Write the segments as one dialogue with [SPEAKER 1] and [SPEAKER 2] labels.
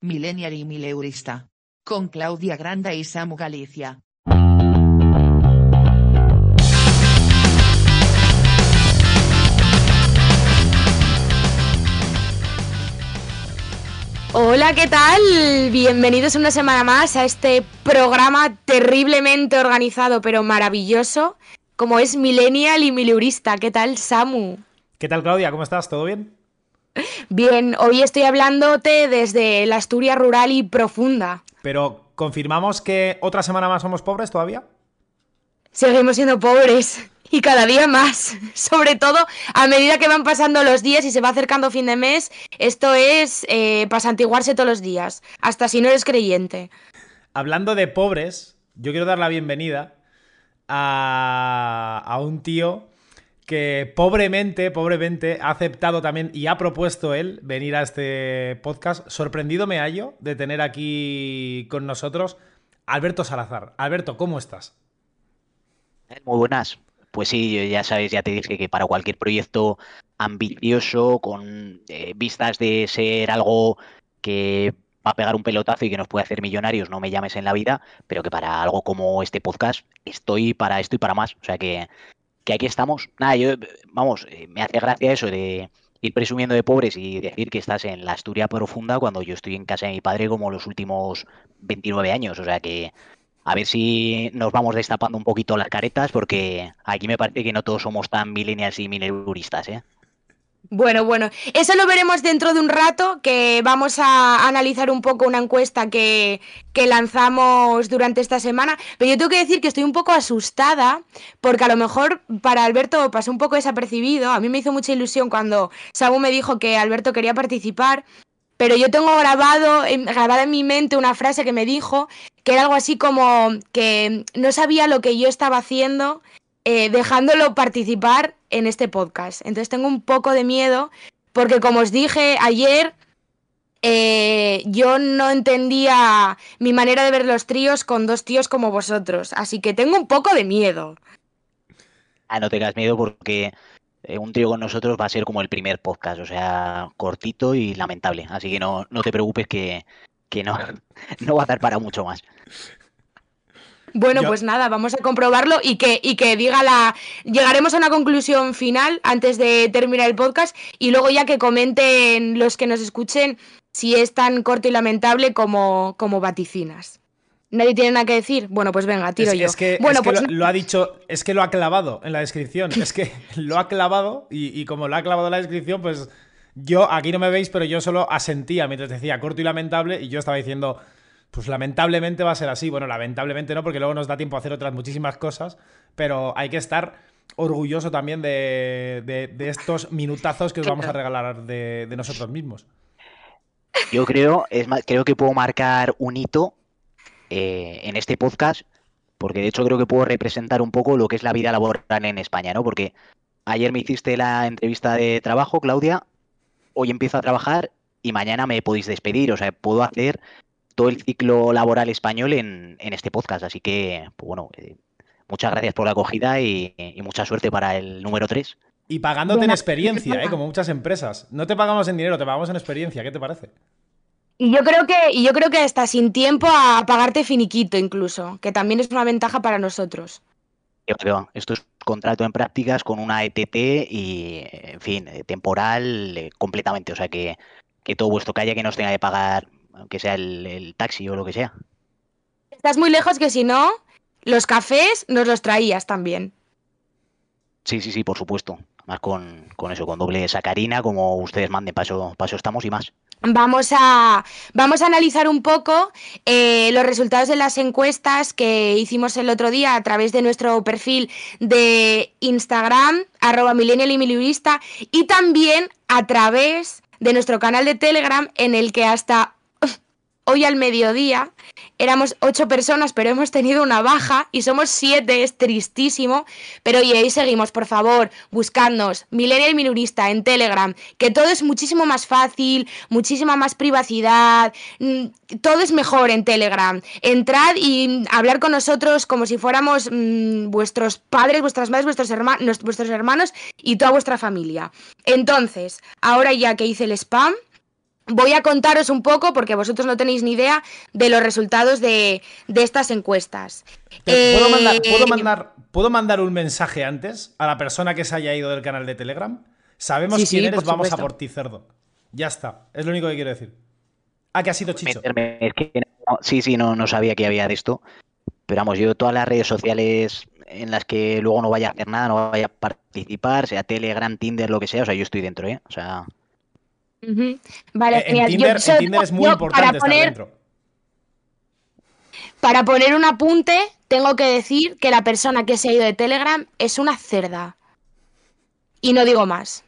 [SPEAKER 1] Millennial y Mileurista. Con Claudia Granda y Samu Galicia.
[SPEAKER 2] Hola, ¿qué tal? Bienvenidos una semana más a este programa terriblemente organizado pero maravilloso, como es Millennial y Mileurista. ¿Qué tal, Samu?
[SPEAKER 3] ¿Qué tal, Claudia? ¿Cómo estás? ¿Todo bien?
[SPEAKER 2] Bien, hoy estoy hablándote desde la Asturias rural y profunda.
[SPEAKER 3] Pero, ¿confirmamos que otra semana más somos pobres todavía?
[SPEAKER 2] Seguimos siendo pobres y cada día más. Sobre todo a medida que van pasando los días y se va acercando fin de mes, esto es eh, para santiguarse todos los días, hasta si no eres creyente.
[SPEAKER 3] Hablando de pobres, yo quiero dar la bienvenida a, a un tío que pobremente, pobremente ha aceptado también y ha propuesto él venir a este podcast. Sorprendido me hallo de tener aquí con nosotros Alberto Salazar. Alberto, ¿cómo estás?
[SPEAKER 4] Muy buenas. Pues sí, ya sabes, ya te dije que para cualquier proyecto ambicioso, con eh, vistas de ser algo que va a pegar un pelotazo y que nos puede hacer millonarios, no me llames en la vida, pero que para algo como este podcast estoy para esto y para más. O sea que que aquí estamos. Nada, yo, vamos, eh, me hace gracia eso de ir presumiendo de pobres y decir que estás en la Asturia profunda cuando yo estoy en casa de mi padre como los últimos 29 años. O sea que a ver si nos vamos destapando un poquito las caretas porque aquí me parece que no todos somos tan millennials y mileuristas, ¿eh?
[SPEAKER 2] Bueno, bueno, eso lo veremos dentro de un rato, que vamos a analizar un poco una encuesta que, que, lanzamos durante esta semana. Pero yo tengo que decir que estoy un poco asustada, porque a lo mejor para Alberto pasó un poco desapercibido. A mí me hizo mucha ilusión cuando Sabu me dijo que Alberto quería participar. Pero yo tengo grabado, grabada en mi mente una frase que me dijo, que era algo así como que no sabía lo que yo estaba haciendo eh, dejándolo participar en este podcast. Entonces tengo un poco de miedo porque como os dije ayer, eh, yo no entendía mi manera de ver los tríos con dos tíos como vosotros. Así que tengo un poco de miedo.
[SPEAKER 4] Ah, no tengas miedo porque eh, un trío con nosotros va a ser como el primer podcast, o sea, cortito y lamentable. Así que no, no te preocupes que, que no, no va a dar para mucho más.
[SPEAKER 2] Bueno, pues nada, vamos a comprobarlo y que, y que diga la. Llegaremos a una conclusión final antes de terminar el podcast y luego ya que comenten los que nos escuchen si es tan corto y lamentable como, como vaticinas. ¿Nadie tiene nada que decir? Bueno, pues venga, tiro yo.
[SPEAKER 3] Es que,
[SPEAKER 2] bueno,
[SPEAKER 3] pues... lo, ha dicho, es que lo ha clavado en la descripción. Es que lo ha clavado y, y como lo ha clavado en la descripción, pues yo, aquí no me veis, pero yo solo asentía mientras decía corto y lamentable y yo estaba diciendo pues lamentablemente va a ser así. Bueno, lamentablemente no, porque luego nos da tiempo a hacer otras muchísimas cosas, pero hay que estar orgulloso también de, estos minutazos que os vamos a regalar de, nosotros mismos.
[SPEAKER 4] Yo creo, es creo que puedo marcar un hito eh, en este podcast, porque de hecho creo que puedo representar un poco lo que es la vida laboral en España, ¿no? Porque ayer me hiciste la entrevista de trabajo, Claudia, hoy empiezo a trabajar y mañana me podéis despedir, o sea, puedo hacer todo el ciclo laboral español en, este podcast. Así que, pues bueno, eh, muchas gracias por la acogida y, mucha suerte para el número 3.
[SPEAKER 3] Y pagándote en experiencia, ¿eh? como muchas empresas. No te pagamos en dinero, te pagamos en experiencia. ¿Qué te parece?
[SPEAKER 2] Y yo creo que, y yo creo que está sin tiempo a pagarte finiquito incluso, que también es una ventaja para nosotros.
[SPEAKER 4] Yo creo, esto es contrato en prácticas con una ETT y, en fin, temporal eh, completamente. O sea que, que todo vuestro calle que nos tenga que pagar aunque sea el, taxi o lo que sea.
[SPEAKER 2] Estás muy lejos que si no, los cafés nos los traías también.
[SPEAKER 4] Sí, sí, sí, por supuesto. Más con, eso, con doble sacarina, como ustedes manden, paso, paso estamos y más.
[SPEAKER 2] Vamos a, vamos a analizar un poco eh, los resultados de las encuestas que hicimos el otro día a través de nuestro perfil de Instagram, arroba millennial y y también a través de nuestro canal de Telegram en el que hasta hoy al mediodía éramos ocho personas, pero hemos tenido una baja y somos siete, es tristísimo. Pero oye, ahí seguimos, por favor, buscadnos, Millennial Minurista en Telegram, que todo es muchísimo más fácil, muchísima más privacidad, mm, todo es mejor en Telegram. Entrad y hablar con nosotros como si fuéramos mmm, vuestros padres, vuestras madres, vuestros, hermanos, vuestros hermanos y toda vuestra familia. Entonces, ahora ya que hice el spam, voy a contaros un poco, porque vosotros no tenéis ni idea, de los resultados de, de estas encuestas.
[SPEAKER 3] ¿Puedo, mandar,
[SPEAKER 2] Eh,
[SPEAKER 3] ¿puedo, mandar, ¿Puedo mandar un mensaje antes a la persona que se haya ido del canal de Telegram? Sabemos
[SPEAKER 2] Sí, sí,
[SPEAKER 3] quién eres, vamos a por ti, cerdo. Ya está, es lo único que quiero decir. Ah, que ha sido Chicho.
[SPEAKER 4] es que no- sí, sí, no, no sabía que había de esto. Pero vamos, yo todas las redes sociales en las que luego no vaya a hacer nada, no vaya a participar, sea Telegram, Tinder, lo que sea, o sea, yo estoy dentro, ¿eh? O sea,
[SPEAKER 2] Vale,
[SPEAKER 3] Eh, en,
[SPEAKER 2] genial. Yo
[SPEAKER 3] Tinder, en
[SPEAKER 2] solo-
[SPEAKER 3] Tinder es muy importante
[SPEAKER 2] para
[SPEAKER 3] estar
[SPEAKER 2] poner,
[SPEAKER 3] dentro.
[SPEAKER 2] Para poner un apunte, tengo que decir que la persona que se ha ido de Telegram es una cerda. Y no digo más.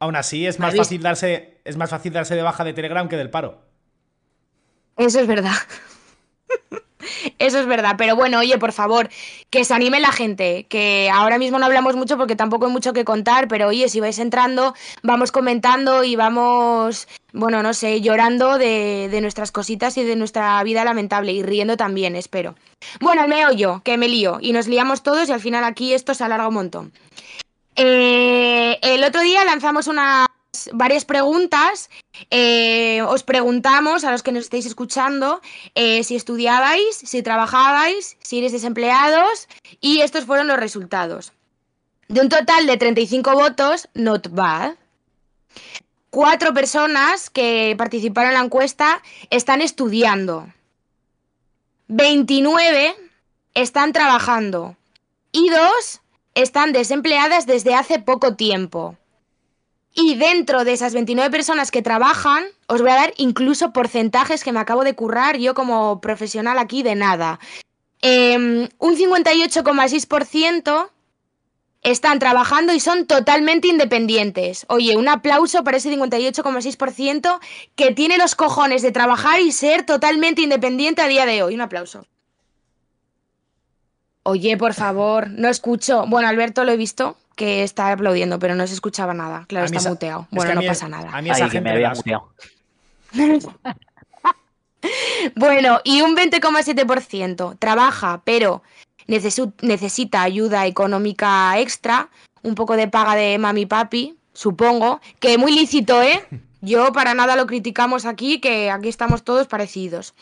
[SPEAKER 3] Aún así, es más,
[SPEAKER 2] ¿Habéis-
[SPEAKER 3] fácil darse, es más fácil darse de baja de Telegram que del paro.
[SPEAKER 2] Eso es verdad. Eso es verdad, pero bueno, oye, por favor, que se anime la gente, que ahora mismo no hablamos mucho porque tampoco hay mucho que contar, pero oye, si vais entrando, vamos comentando y vamos, bueno, no sé, llorando de, de nuestras cositas y de nuestra vida lamentable y riendo también, espero. Bueno, el meollo, que me lío y nos liamos todos y al final aquí esto se alarga un montón. Eh, el otro día lanzamos unas varias preguntas. eh, os preguntamos a los que nos estáis escuchando eh, si estudiabais, si trabajabais, si eres desempleados y estos fueron los resultados. De un total de 35 votos, not bad. Cuatro personas que participaron en la encuesta están estudiando. 29 están trabajando. Y dos están desempleadas desde hace poco tiempo. Y dentro de esas 29 personas que trabajan, os voy a dar incluso porcentajes que me acabo de currar yo como profesional aquí de nada. Eh, un 58,6% están trabajando y son totalmente independientes. Oye, un aplauso para ese 58,6% que tiene los cojones de trabajar y ser totalmente independiente a día de hoy. Un aplauso. Oye, por favor, no escucho. Bueno, Alberto lo he visto que está aplaudiendo, pero no se escuchaba nada. Claro, está
[SPEAKER 3] esa-
[SPEAKER 2] muteado.
[SPEAKER 3] es
[SPEAKER 2] Bueno, no
[SPEAKER 3] es-
[SPEAKER 2] pasa nada.
[SPEAKER 3] A mí esa
[SPEAKER 4] ay, que
[SPEAKER 3] gente
[SPEAKER 4] me había muteado.
[SPEAKER 2] Bueno, y un 20,7% trabaja, pero necesita ayuda económica extra, un poco de paga de mami papi, supongo, que muy lícito, ¿eh? Yo para nada lo criticamos aquí, que aquí estamos todos parecidos.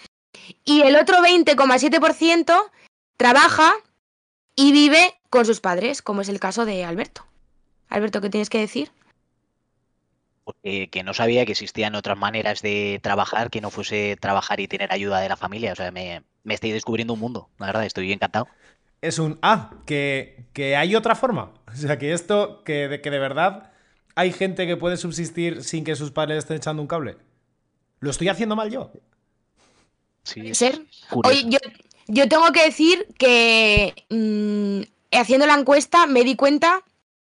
[SPEAKER 2] Y el otro 20,7% trabaja y vive con sus padres, como es el caso de Alberto. Alberto, ¿qué tienes que decir?
[SPEAKER 4] Porque que no sabía que existían otras maneras de trabajar que no fuese trabajar y tener ayuda de la familia. O sea, me, me estoy descubriendo un mundo, la verdad, estoy encantado.
[SPEAKER 3] Es un. Ah, que, que hay otra forma. O sea, que esto, que de, que de verdad hay gente que puede subsistir sin que sus padres estén echando un cable. ¿Lo estoy haciendo mal yo?
[SPEAKER 4] Sí,
[SPEAKER 2] ser. Oye, yo, yo tengo que decir que mm, haciendo la encuesta me di cuenta,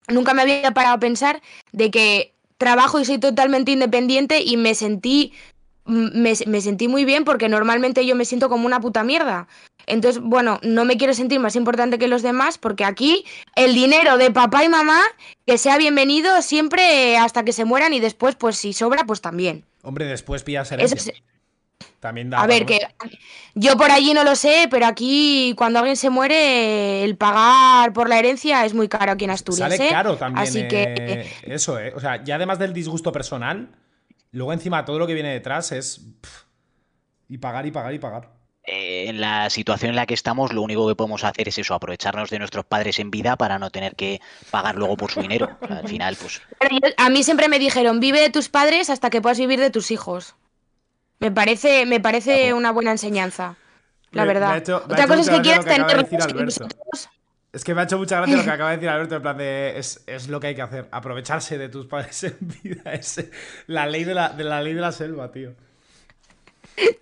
[SPEAKER 2] nunca me había parado a pensar, de que trabajo y soy totalmente independiente y me sentí, mm, me, me sentí muy bien porque normalmente yo me siento como una puta mierda. Entonces, bueno, no me quiero sentir más importante que los demás porque aquí el dinero de papá y mamá, que sea bienvenido siempre hasta que se mueran y después, pues si sobra, pues también.
[SPEAKER 3] Hombre, después pillas
[SPEAKER 2] Eso
[SPEAKER 3] herencia.
[SPEAKER 2] es-
[SPEAKER 3] También da.
[SPEAKER 2] a ver, que yo por allí no lo sé, pero aquí cuando alguien se muere, el pagar por la herencia es muy caro aquí en Asturias.
[SPEAKER 3] Sale
[SPEAKER 2] ¿eh?
[SPEAKER 3] caro también.
[SPEAKER 2] Así que
[SPEAKER 3] eh, Eso, ¿eh? O sea, ya además del disgusto personal, luego encima todo lo que viene detrás es. pff, y pagar y pagar y pagar.
[SPEAKER 4] Eh, en la situación en la que estamos, lo único que podemos hacer es eso, aprovecharnos de nuestros padres en vida para no tener que pagar luego por su dinero. Al final, pues
[SPEAKER 2] pero yo- a mí siempre me dijeron, vive de tus padres hasta que puedas vivir de tus hijos. Me parece, me parece una buena enseñanza, la
[SPEAKER 3] Me-
[SPEAKER 2] verdad.
[SPEAKER 3] hecho-
[SPEAKER 2] Otra cosa es que quieras tener
[SPEAKER 3] Es que me ha hecho mucha gracia lo que acaba de decir Alberto, en plan de. Es, es lo que hay que hacer. Aprovecharse de tus padres en vida. Es la ley de la, de la ley de la selva, tío.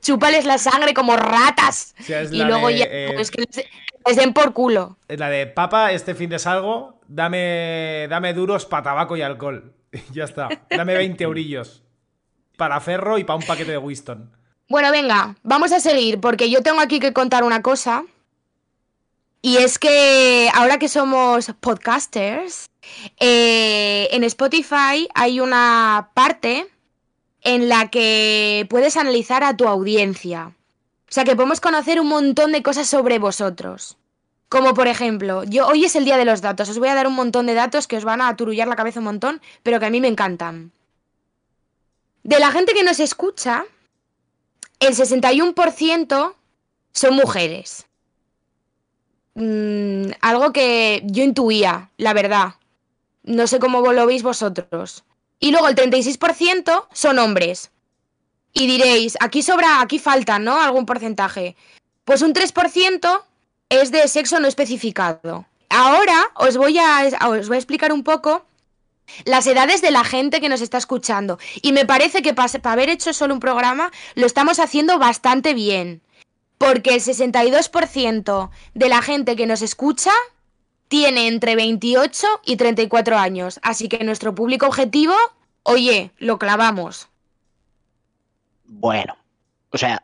[SPEAKER 2] chúpales la sangre como ratas.
[SPEAKER 3] O sea, es
[SPEAKER 2] y luego
[SPEAKER 3] de,
[SPEAKER 2] ya,
[SPEAKER 3] eh,
[SPEAKER 2] pues que les, les den por culo.
[SPEAKER 3] Es la de papa, este fin de salgo, dame, dame duros para tabaco y alcohol. Y ya está. Dame 20 eurillos. Para ferro y para un paquete de Winston.
[SPEAKER 2] Bueno, venga, vamos a seguir, porque yo tengo aquí que contar una cosa. Y es que ahora que somos podcasters, eh, en Spotify hay una parte en la que puedes analizar a tu audiencia. O sea que podemos conocer un montón de cosas sobre vosotros. Como por ejemplo, yo hoy es el día de los datos. Os voy a dar un montón de datos que os van a aturullar la cabeza un montón, pero que a mí me encantan. De la gente que nos escucha, el 61% son mujeres. Mm, algo que yo intuía, la verdad. No sé cómo lo veis vosotros. Y luego el 36% son hombres. Y diréis, aquí sobra, aquí falta, ¿no? Algún porcentaje. Pues un 3% es de sexo no especificado. Ahora os voy a, os voy a explicar un poco las edades de la gente que nos está escuchando. Y me parece que para haber hecho solo un programa lo estamos haciendo bastante bien. Porque el 62% de la gente que nos escucha tiene entre 28 y 34 años. Así que nuestro público objetivo, oye, lo clavamos.
[SPEAKER 4] Bueno, o sea,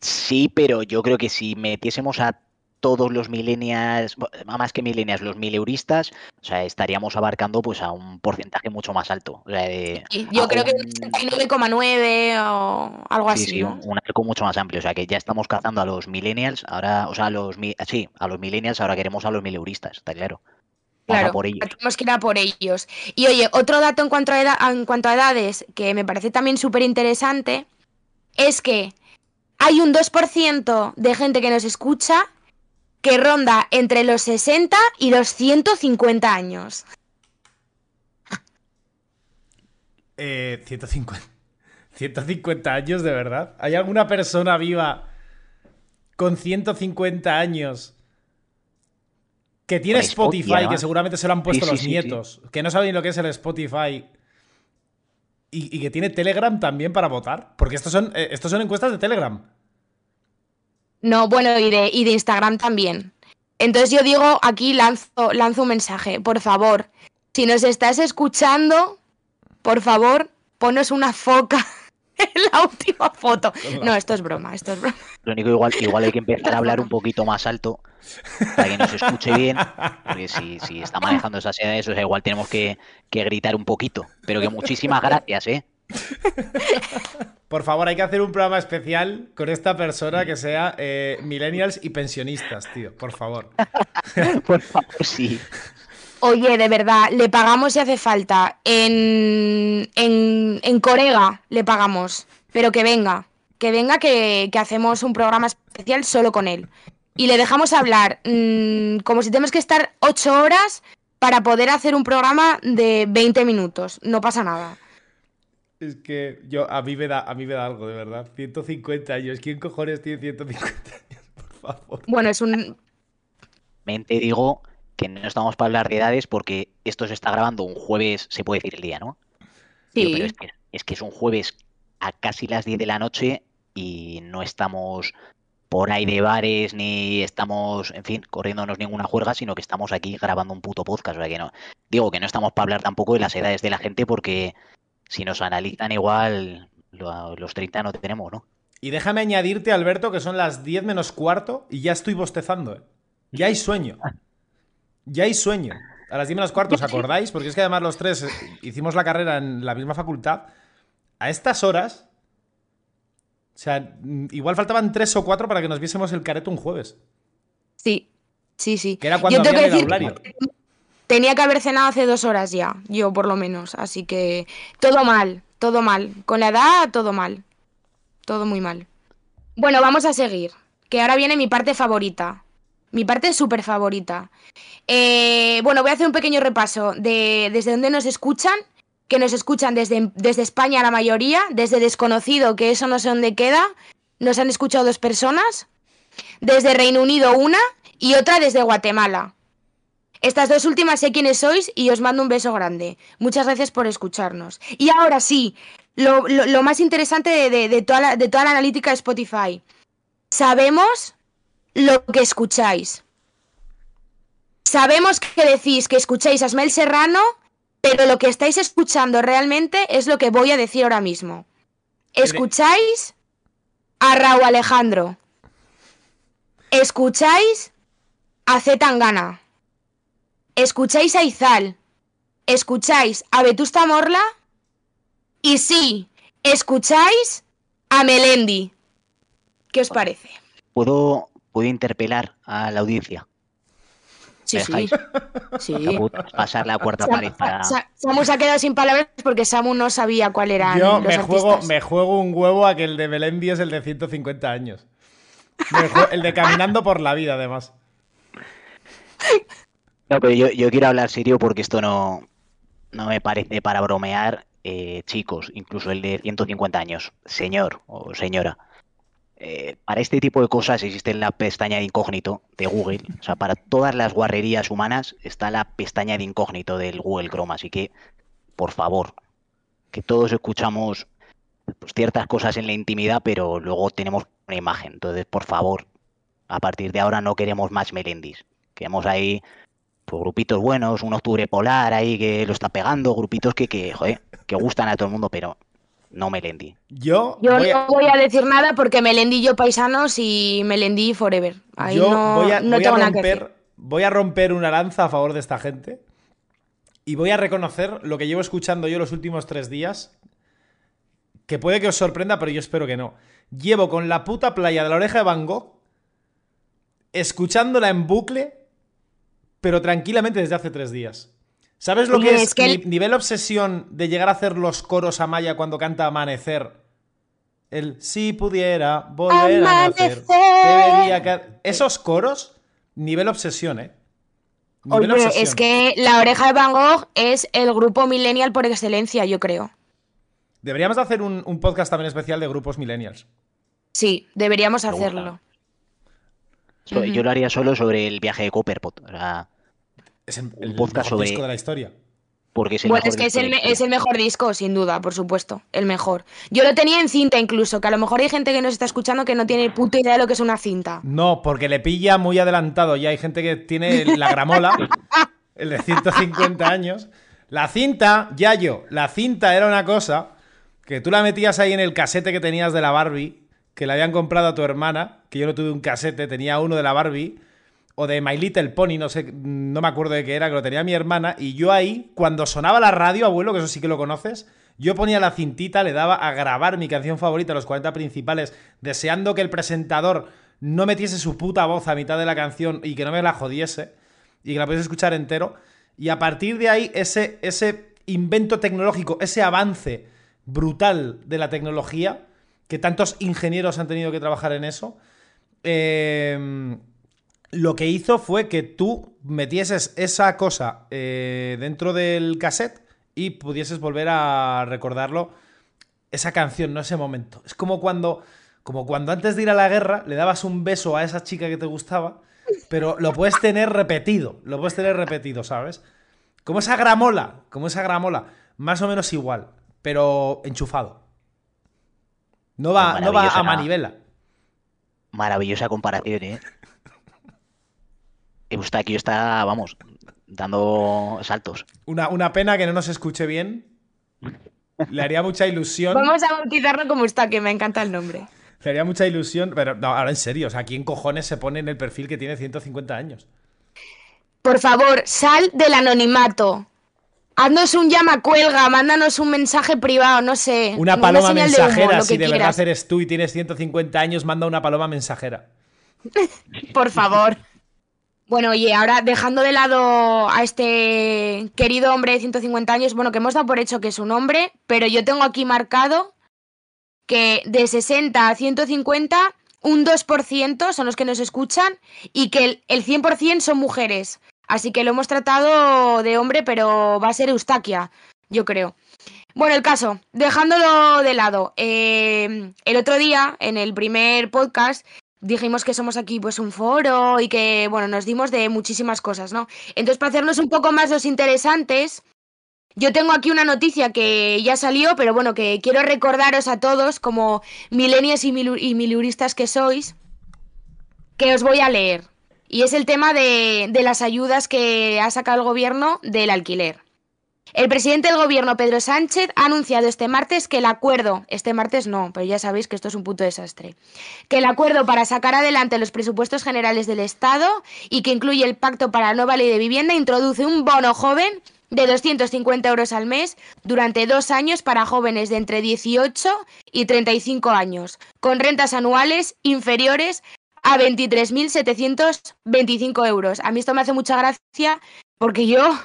[SPEAKER 4] sí, pero yo creo que si metiésemos a todos los millennials, más que millennials, los mileuristas, o sea, estaríamos abarcando pues a un porcentaje mucho más alto.
[SPEAKER 2] yo creo que un 69,9 o algo así.
[SPEAKER 4] Sí, un arco mucho más amplio. O sea, que ya estamos cazando a los millennials, ahora, o sea, a los, sí, a los millennials, ahora queremos a los mileuristas, está claro.
[SPEAKER 2] claro, por ellos. tenemos que ir a por ellos. Y oye, otro dato en cuanto a, en cuanto a edades que me parece también súper interesante es que hay un 2% de gente que nos escucha que ronda entre los 60 y los 150 años.
[SPEAKER 3] Eh, 150. 150 años, de verdad. ¿Hay alguna persona viva con 150 años que tiene Spotify, que seguramente se lo han puesto los nietos, que no saben ni lo que es el Spotify y, que tiene Telegram también para votar? Porque estos son, eh, estos son encuestas de Telegram.
[SPEAKER 2] No, bueno, y de, y de Instagram también. Entonces yo digo, aquí lanzo, lanzo un mensaje, por favor, si nos estás escuchando, por favor, ponos una foca en la última foto. No, esto es broma, esto es broma.
[SPEAKER 4] Lo único, igual, igual hay que empezar a hablar un poquito más alto para que nos escuche bien, porque si, si está manejando esas edades, o sea, igual tenemos que, que gritar un poquito. Pero que muchísimas gracias, ¿eh?
[SPEAKER 3] Por favor, hay que hacer un programa especial con esta persona que sea eh, millennials y pensionistas, tío. Por favor.
[SPEAKER 4] Por favor, sí.
[SPEAKER 2] Oye, de verdad, le pagamos si hace falta. En, en, en Corega le pagamos. Pero que venga. Que venga que, hacemos un programa especial solo con él. Y le dejamos hablar mm, como si tenemos que estar ocho horas para poder hacer un programa de 20 minutos. No pasa nada.
[SPEAKER 3] Es que yo a mí me da a mí me da algo de verdad. 150 años. ¿Quién cojones tiene 150 años? Por favor.
[SPEAKER 2] Bueno, es un
[SPEAKER 4] mente digo que no estamos para hablar de edades porque esto se está grabando un jueves, se puede decir el día, ¿no?
[SPEAKER 2] Sí.
[SPEAKER 4] pero es que, es que es un jueves a casi las 10 de la noche y no estamos por ahí de bares ni estamos, en fin, corriéndonos ninguna juerga, sino que estamos aquí grabando un puto podcast. O sea que no. Digo que no estamos para hablar tampoco de las edades de la gente porque si nos analizan igual, los 30 no tenemos, ¿no?
[SPEAKER 3] Y déjame añadirte, Alberto, que son las 10 menos cuarto y ya estoy bostezando, ¿eh? Ya hay sueño. Ya hay sueño. A las 10 menos cuarto, ¿os acordáis? Porque es que además los tres eh, hicimos la carrera en la misma facultad. A estas horas. O sea, igual faltaban tres o cuatro para que nos viésemos el careto un jueves.
[SPEAKER 2] Sí, sí, sí.
[SPEAKER 3] Que era cuando había el
[SPEAKER 2] Tenía que haber cenado hace dos horas ya, yo por lo menos. Así que todo mal, todo mal. Con la edad, todo mal. Todo muy mal. Bueno, vamos a seguir. Que ahora viene mi parte favorita. Mi parte súper favorita. Eh, bueno, voy a hacer un pequeño repaso de desde dónde nos escuchan. Que nos escuchan desde, desde España la mayoría. Desde Desconocido, que eso no sé dónde queda. Nos han escuchado dos personas. Desde Reino Unido una y otra desde Guatemala. Estas dos últimas sé quiénes sois y os mando un beso grande. Muchas gracias por escucharnos. Y ahora sí, lo, más interesante de, toda la, de toda la analítica de Spotify. Sabemos lo que escucháis. Sabemos que decís que escucháis a Smel Serrano, pero lo que estáis escuchando realmente es lo que voy a decir ahora mismo. Escucháis a Raúl Alejandro. Escucháis a Zetangana escucháis a Izal, escucháis a Vetusta Morla y sí, escucháis a Melendi. ¿Qué os parece?
[SPEAKER 4] ¿Puedo, ¿Puedo interpelar a la audiencia?
[SPEAKER 2] Sí,
[SPEAKER 4] ¿Me
[SPEAKER 2] sí. sí.
[SPEAKER 4] Pasar la cuarta pared para...
[SPEAKER 2] Sa- Samu se ha quedado sin palabras porque Samu no sabía cuál eran
[SPEAKER 3] Yo
[SPEAKER 2] los
[SPEAKER 3] me juego,
[SPEAKER 2] artistas.
[SPEAKER 3] me juego un huevo a que el de Melendi es el de 150 años. El de Caminando por la Vida, además.
[SPEAKER 4] No, pero yo, quiero hablar serio porque esto no, no me parece para bromear. Eh, chicos, incluso el de 150 años, señor o señora. eh, para este tipo de cosas existe la pestaña de incógnito de Google. O sea, para todas las guarrerías humanas está la pestaña de incógnito del Google Chrome. Así que, por favor, que todos escuchamos pues, ciertas cosas en la intimidad, pero luego tenemos una imagen. Entonces, por favor, a partir de ahora no queremos más Melendis. Queremos ahí pues, grupitos buenos, un octubre polar ahí que lo está pegando, grupitos que, que, joder, que gustan a todo el mundo, pero no Melendi.
[SPEAKER 3] Yo,
[SPEAKER 2] Yo
[SPEAKER 3] voy a,
[SPEAKER 2] no voy a decir nada porque Melendi y yo paisanos y Melendi forever. Ahí
[SPEAKER 3] yo
[SPEAKER 2] no,
[SPEAKER 3] voy a-
[SPEAKER 2] no
[SPEAKER 3] voy a
[SPEAKER 2] tengo nada que decir.
[SPEAKER 3] romper, voy a romper una lanza a favor de esta gente. Y voy a reconocer lo que llevo escuchando yo los últimos tres días. Que puede que os sorprenda, pero yo espero que no. Llevo con la puta playa de la oreja de Van Gogh. Escuchándola en bucle. Pero tranquilamente desde hace tres días. ¿Sabes lo
[SPEAKER 2] Oye,
[SPEAKER 3] que es,
[SPEAKER 2] es que el-
[SPEAKER 3] ni- nivel obsesión de llegar a hacer los coros a Maya cuando canta Amanecer? El si pudiera volver a nacer.
[SPEAKER 2] Amanecer.
[SPEAKER 3] Debería ca- Esos coros, nivel obsesión, ¿eh? Nivel
[SPEAKER 2] Oye,
[SPEAKER 3] obsesión.
[SPEAKER 2] es que La Oreja de Van Gogh es el grupo millennial por excelencia, yo creo.
[SPEAKER 3] Deberíamos de hacer un, un podcast también especial de grupos millennials.
[SPEAKER 2] Sí, deberíamos hacerlo.
[SPEAKER 4] So-. Yo lo haría solo sobre el viaje de Copperpot, o sea,
[SPEAKER 3] Es el,
[SPEAKER 4] Un
[SPEAKER 3] el
[SPEAKER 4] podcast
[SPEAKER 3] mejor
[SPEAKER 4] sobre-
[SPEAKER 3] disco de la historia.
[SPEAKER 4] porque es el
[SPEAKER 2] Bueno,
[SPEAKER 4] mejor
[SPEAKER 2] es que es el, es mejor disco, sin duda, por supuesto. El mejor. Yo lo tenía en cinta incluso, que a lo mejor hay gente que nos está escuchando que no tiene puta idea de lo que es una cinta.
[SPEAKER 3] No, porque le pilla muy adelantado. Ya hay gente que tiene la gramola, el de 150 años. La cinta, Yayo, la cinta era una cosa que tú la metías ahí en el casete que tenías de la Barbie, que le habían comprado a tu hermana, que yo no tuve un casete, tenía uno de la Barbie, o de My Little Pony, no sé, no me acuerdo de qué era, que lo tenía mi hermana, y yo ahí, cuando sonaba la radio, abuelo, que eso sí que lo conoces, yo ponía la cintita, le daba a grabar mi canción favorita, los 40 principales, deseando que el presentador no metiese su puta voz a mitad de la canción y que no me la jodiese, y que la pudiese escuchar entero. Y a partir de ahí, ese, ese invento tecnológico, ese avance brutal de la tecnología, que tantos ingenieros han tenido que trabajar en eso, eh, lo que hizo fue que tú metieses esa cosa eh, dentro del cassette y pudieses volver a recordarlo, esa canción, no ese momento. Es como cuando, como cuando antes de ir a la guerra le dabas un beso a esa chica que te gustaba, pero lo puedes tener repetido, lo puedes tener repetido, ¿sabes? Como esa gramola, como esa gramola, más o menos igual, pero enchufado. No va, no va a manivela.
[SPEAKER 4] Maravillosa comparación, ¿eh? Eustaquio está, vamos, dando saltos.
[SPEAKER 3] Una, una pena que no nos escuche bien. Le haría mucha ilusión.
[SPEAKER 2] Vamos a bautizarlo como está, que me encanta el nombre.
[SPEAKER 3] Le haría mucha ilusión. Pero no, ahora en serio, o sea, ¿quién cojones se pone en el perfil que tiene 150 años?
[SPEAKER 2] Por favor, sal del anonimato. Haznos un llama cuelga, mándanos un mensaje privado, no sé.
[SPEAKER 3] Una paloma
[SPEAKER 2] señal de humo,
[SPEAKER 3] mensajera, si de verdad
[SPEAKER 2] quieras.
[SPEAKER 3] eres tú y tienes 150 años, manda una paloma mensajera.
[SPEAKER 2] Por favor. Bueno, oye, ahora dejando de lado a este querido hombre de 150 años, bueno, que hemos dado por hecho que es un hombre, pero yo tengo aquí marcado que de 60 a 150, un 2% son los que nos escuchan y que el, el 100% son mujeres. Así que lo hemos tratado de hombre, pero va a ser Eustaquia, yo creo. Bueno, el caso, dejándolo de lado, eh, el otro día, en el primer podcast, dijimos que somos aquí pues un foro y que, bueno, nos dimos de muchísimas cosas, ¿no? Entonces, para hacernos un poco más los interesantes, yo tengo aquí una noticia que ya salió, pero bueno, que quiero recordaros a todos, como milu- y miluristas que sois, que os voy a leer. Y es el tema de, las ayudas que ha sacado el gobierno del alquiler. El presidente del gobierno, Pedro Sánchez, ha anunciado este martes que el acuerdo, este martes no, pero ya sabéis que esto es un puto desastre, que el acuerdo para sacar adelante los presupuestos generales del Estado y que incluye el pacto para la nueva ley de vivienda introduce un bono joven de 250 euros al mes durante dos años para jóvenes de entre 18 y 35 años, con rentas anuales inferiores a 23.725 euros. A mí esto me hace mucha gracia porque yo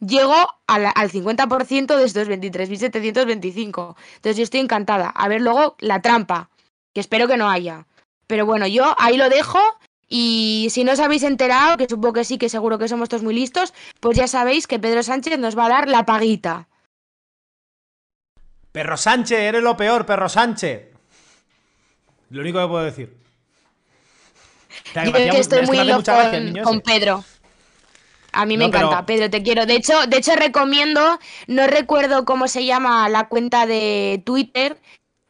[SPEAKER 2] llego al, al 50% de estos 23.725. Entonces yo estoy encantada. A ver luego la trampa, que espero que no haya. Pero bueno, yo ahí lo dejo y si no os habéis enterado, que supongo que sí, que seguro que somos todos muy listos, pues ya sabéis que Pedro Sánchez nos va a dar la paguita.
[SPEAKER 3] Perro Sánchez, eres lo peor, perro Sánchez. Lo único que puedo decir.
[SPEAKER 2] Yo que estoy muy loco con, Pedro. A mí me encanta, Pedro, te quiero. De hecho, de hecho recomiendo, no recuerdo cómo se llama la cuenta de Twitter,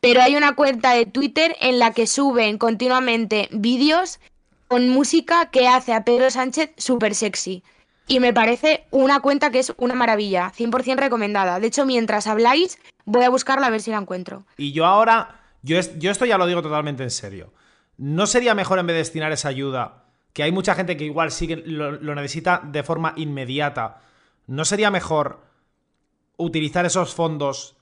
[SPEAKER 2] pero hay una cuenta de Twitter en la que suben continuamente vídeos con música que hace a Pedro Sánchez súper sexy. Y me parece una cuenta que es una maravilla, 100% recomendada. De hecho, mientras habláis, voy a buscarla a ver si la encuentro.
[SPEAKER 3] Y yo ahora, yo, yo esto ya lo digo totalmente en serio. ¿No sería mejor en vez de destinar esa ayuda, que hay mucha gente que igual lo, lo necesita de forma inmediata, ¿no sería mejor utilizar esos fondos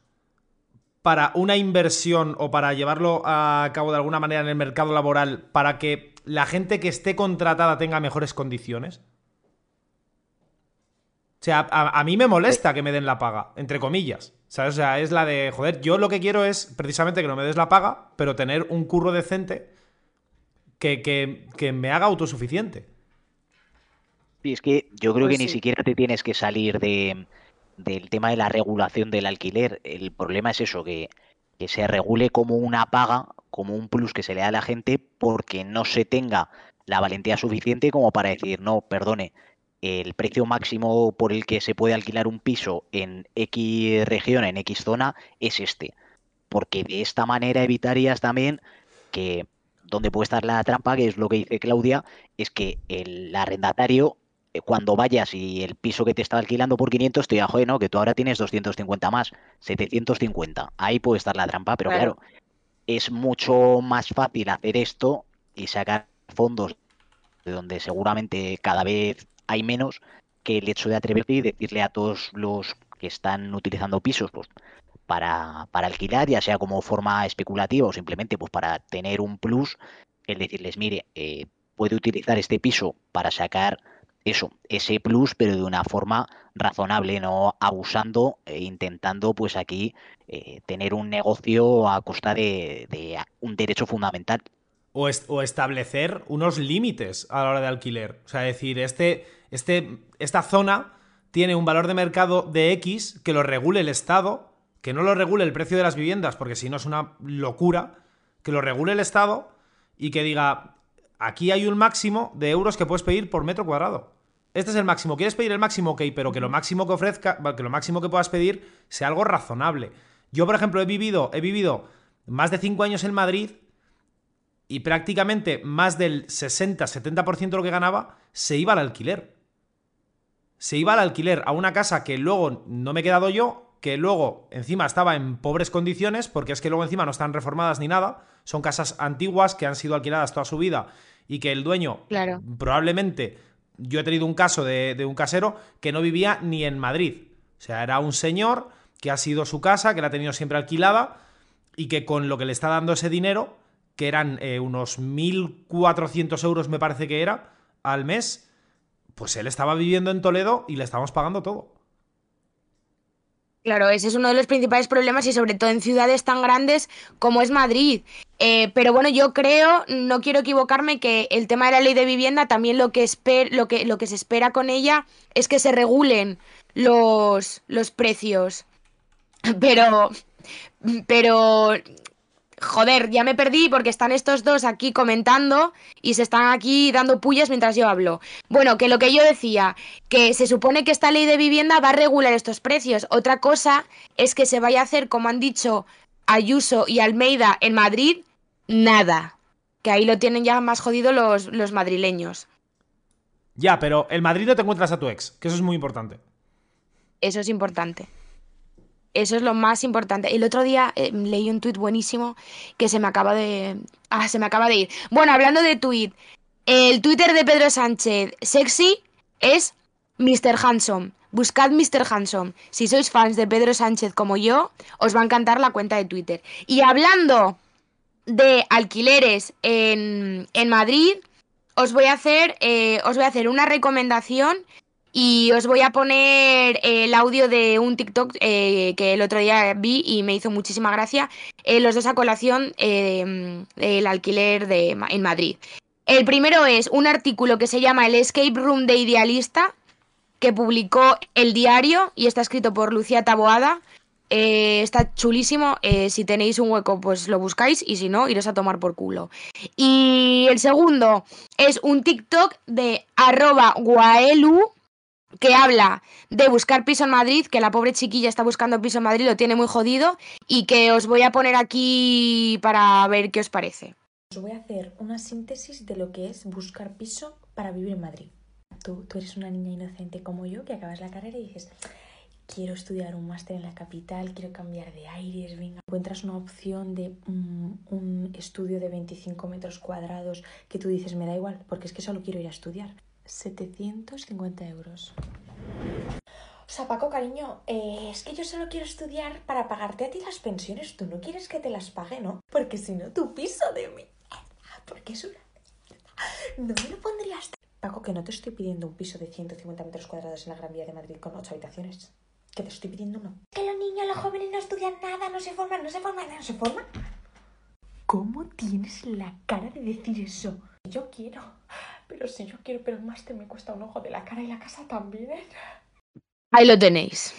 [SPEAKER 3] para una inversión o para llevarlo a cabo de alguna manera en el mercado laboral para que la gente que esté contratada tenga mejores condiciones? O sea, a, mí me molesta que me den la paga, entre comillas. ¿Sabes? O sea, es la de, joder, yo lo que quiero es precisamente que no me des la paga, pero tener un curro decente que, que, me haga autosuficiente.
[SPEAKER 4] Sí, es que yo creo que ni siquiera te tienes que salir de, del tema de la regulación del alquiler. El problema es eso, que, que se regule como una paga, como un plus que se le da a la gente, porque no se tenga la valentía suficiente como para decir, no, perdone, el precio máximo por el que se puede alquilar un piso en X región, en X zona, es este. Porque de esta manera evitarías también que, donde puede estar la trampa, que es lo que dice Claudia, es que el arrendatario, eh, cuando vayas y el piso que te está alquilando por 500, te diga, joder, no, que tú ahora tienes 250 más, 750. Ahí puede estar la trampa, pero claro es mucho más fácil hacer esto y sacar fondos de donde seguramente cada vez hay menos que el hecho de atreverte y decirle a todos los que están utilizando pisos pues, para, para alquilar, ya sea como forma especulativa o simplemente pues para tener un plus, el decirles, mire, eh, puede utilizar este piso para sacar eso, ese plus, pero de una forma razonable, no abusando e intentando pues aquí eh, tener un negocio a costa de, un derecho fundamental.
[SPEAKER 3] O, o, establecer unos límites a la hora de alquiler. O sea, decir, este, este, esta zona tiene un valor de mercado de X que lo regule el Estado, que no lo regule el precio de las viviendas, porque si no es una locura, que lo regule el Estado y que diga, aquí hay un máximo de euros que puedes pedir por metro cuadrado. Este es el máximo. ¿Quieres pedir el máximo? Ok, pero que lo máximo que ofrezca, que lo máximo que puedas pedir sea algo razonable. Yo, por ejemplo, he vivido, he vivido más de 5 años en Madrid y prácticamente más del 60-70% de lo que ganaba se iba al alquiler. Se iba al alquiler a una casa que luego no me he quedado yo, que luego encima estaba en pobres condiciones, porque es que luego encima no están reformadas ni nada, son casas antiguas que han sido alquiladas toda su vida y que el dueño probablemente yo he tenido un caso de, un casero que no vivía ni en Madrid. O sea, era un señor que ha sido su casa, que la ha tenido siempre alquilada y que con lo que le está dando ese dinero, que eran eh, unos 1.400 euros me parece que era al mes, pues él estaba viviendo en Toledo y le estábamos pagando todo.
[SPEAKER 2] Claro, ese es uno de los principales problemas y sobre todo en ciudades tan grandes como es Madrid. Eh, pero bueno, yo creo, no quiero equivocarme, que el tema de la ley de vivienda también lo que, lo que, lo que se espera con ella es que se regulen los, los precios. Pero, pero joder, ya me perdí porque están estos dos aquí comentando y se están aquí dando pullas mientras yo hablo. Bueno, que lo que yo decía, que se supone que esta ley de vivienda va a regular estos precios. Otra cosa es que se vaya a hacer, como han dicho Ayuso y Almeida en Madrid, nada. Que ahí lo tienen ya más jodido los, los madrileños.
[SPEAKER 3] Ya, pero en Madrid no te encuentras a tu ex, que eso es muy importante.
[SPEAKER 2] Eso es importante. Eso es lo más importante. El otro día eh, leí un tuit buenísimo que se me acaba de. Ah, se me acaba de ir. Bueno, hablando de tuit, el Twitter de Pedro Sánchez sexy es Mr. Handsome. Buscad Mr. Handsome. Si sois fans de Pedro Sánchez como yo, os va a encantar la cuenta de Twitter. Y hablando de alquileres en, en Madrid, os voy a hacer, eh, os voy a hacer una recomendación y os voy a poner el audio de un TikTok eh, que el otro día vi y me hizo muchísima gracia. Eh, los dos a colación eh, del alquiler de, en Madrid. El primero es un artículo que se llama El Escape Room de Idealista, que publicó El Diario y está escrito por Lucía Taboada. Eh, está chulísimo. eh, si tenéis un hueco, pues lo buscáis y si no, iros a tomar por culo. Y el segundo es un TikTok de arroba guaelu que habla de buscar piso en Madrid, que la pobre chiquilla está buscando piso en Madrid, lo tiene muy jodido y que os voy a poner aquí para ver qué os parece.
[SPEAKER 5] Os voy a hacer una síntesis de lo que es buscar piso para vivir en Madrid. Tú, tú eres una niña inocente como yo que acabas la carrera y dices, quiero estudiar un máster en la capital, quiero cambiar de aires, venga. Encuentras una opción de mm, un estudio de 25 metros cuadrados que tú dices, me da igual, porque es que solo quiero ir a estudiar. 750 euros. O sea, Paco, cariño, eh, es que yo solo quiero estudiar para pagarte a ti las pensiones. Tú no quieres que te las pague, ¿no? Porque si no, tu piso de mierda. Porque es una. No me lo pondrías. Paco, que no te estoy pidiendo un piso de 150 metros cuadrados en la Gran Vía de Madrid con 8 habitaciones. Que te estoy pidiendo uno. Que los niños, los jóvenes no estudian nada, no se forman, no se forman, no se forman. ¿Cómo tienes la cara de decir eso? Yo quiero. Pero si yo quiero, pero el máster me cuesta un ojo de la cara y la casa también.
[SPEAKER 2] Ahí lo tenéis.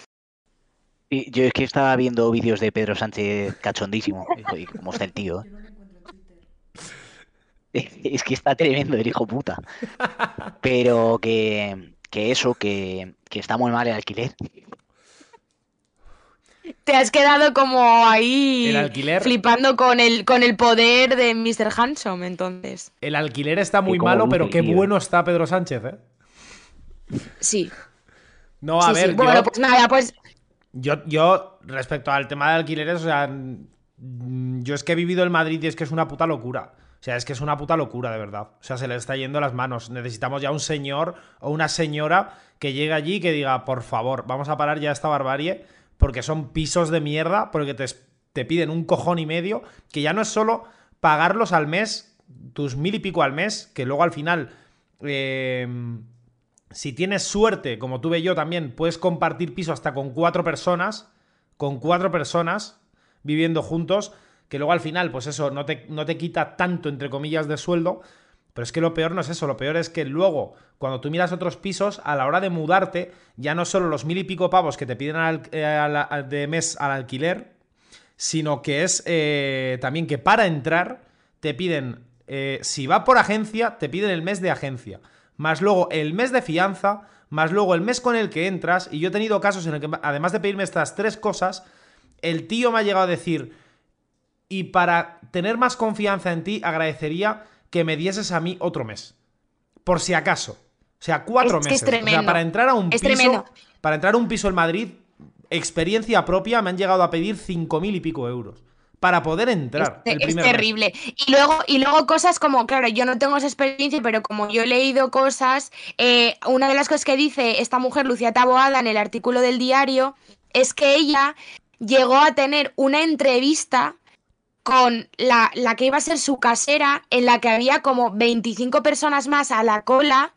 [SPEAKER 4] Y yo es que estaba viendo vídeos de Pedro Sánchez cachondísimo. Y, cómo está el tío. Es que está tremendo el hijo puta. Pero que, que eso, que, que está muy mal el alquiler.
[SPEAKER 2] Te has quedado como ahí
[SPEAKER 3] El alquiler.
[SPEAKER 2] flipando con el, con el poder de Mr. Handsome, entonces.
[SPEAKER 3] El alquiler está muy malo, pero
[SPEAKER 4] el
[SPEAKER 3] qué
[SPEAKER 4] tío.
[SPEAKER 3] bueno está Pedro Sánchez, ¿eh?
[SPEAKER 2] Sí.
[SPEAKER 3] No, a
[SPEAKER 2] sí,
[SPEAKER 3] ver,
[SPEAKER 2] sí. Bueno,
[SPEAKER 3] yo,
[SPEAKER 2] pues nada, pues
[SPEAKER 3] yo, yo, respecto al tema de alquileres, o sea, mm, yo es que he vivido en Madrid y es que es una puta locura. O sea, es que es una puta locura, de verdad. O sea, se le está yendo las manos. Necesitamos ya un señor o una señora que llegue allí y que diga, por favor, vamos a parar ya esta barbarie, porque son pisos de mierda, porque te, te piden un cojón y medio, que ya no es solo pagarlos al mes, tus mil y pico al mes, que luego al final, eh, si tienes suerte, como tuve yo también, puedes compartir piso hasta con cuatro personas, con cuatro personas viviendo juntos, que luego al final, pues eso, no te, no te quita tanto, entre comillas, de sueldo. Pero es que lo peor no es eso, lo peor es que luego, cuando tú miras otros pisos, a la hora de mudarte, ya no solo los mil y pico pavos que te piden al- eh, de mes al alquiler, sino que es eh, también que para entrar te piden, eh, si va por agencia, te piden el mes de agencia, más luego el mes de fianza, más luego el mes con el que entras, y yo he tenido casos en el que, además de pedirme estas tres cosas, el tío me ha llegado a decir, y para tener más confianza en ti, agradecería que me dieses a mí otro mes. Por si acaso. O sea, cuatro
[SPEAKER 2] Es es
[SPEAKER 3] meses. o sea,
[SPEAKER 2] tremendo.
[SPEAKER 3] para entrar a un
[SPEAKER 2] Es
[SPEAKER 3] piso.
[SPEAKER 2] tremendo.
[SPEAKER 3] Para entrar a un piso en Madrid, experiencia propia, me han llegado a pedir cinco mil y pico euros. Para poder entrar.
[SPEAKER 2] Es,
[SPEAKER 3] el
[SPEAKER 2] es
[SPEAKER 3] primer mes.
[SPEAKER 2] terrible. Y luego, y luego cosas como, claro, yo no tengo esa experiencia, pero como yo he leído cosas, eh, una de las cosas que dice esta mujer, Lucía Taboada, en el artículo del diario, es que ella llegó a tener una entrevista con la, la que iba a ser su casera, en la que había como 25 personas más a la cola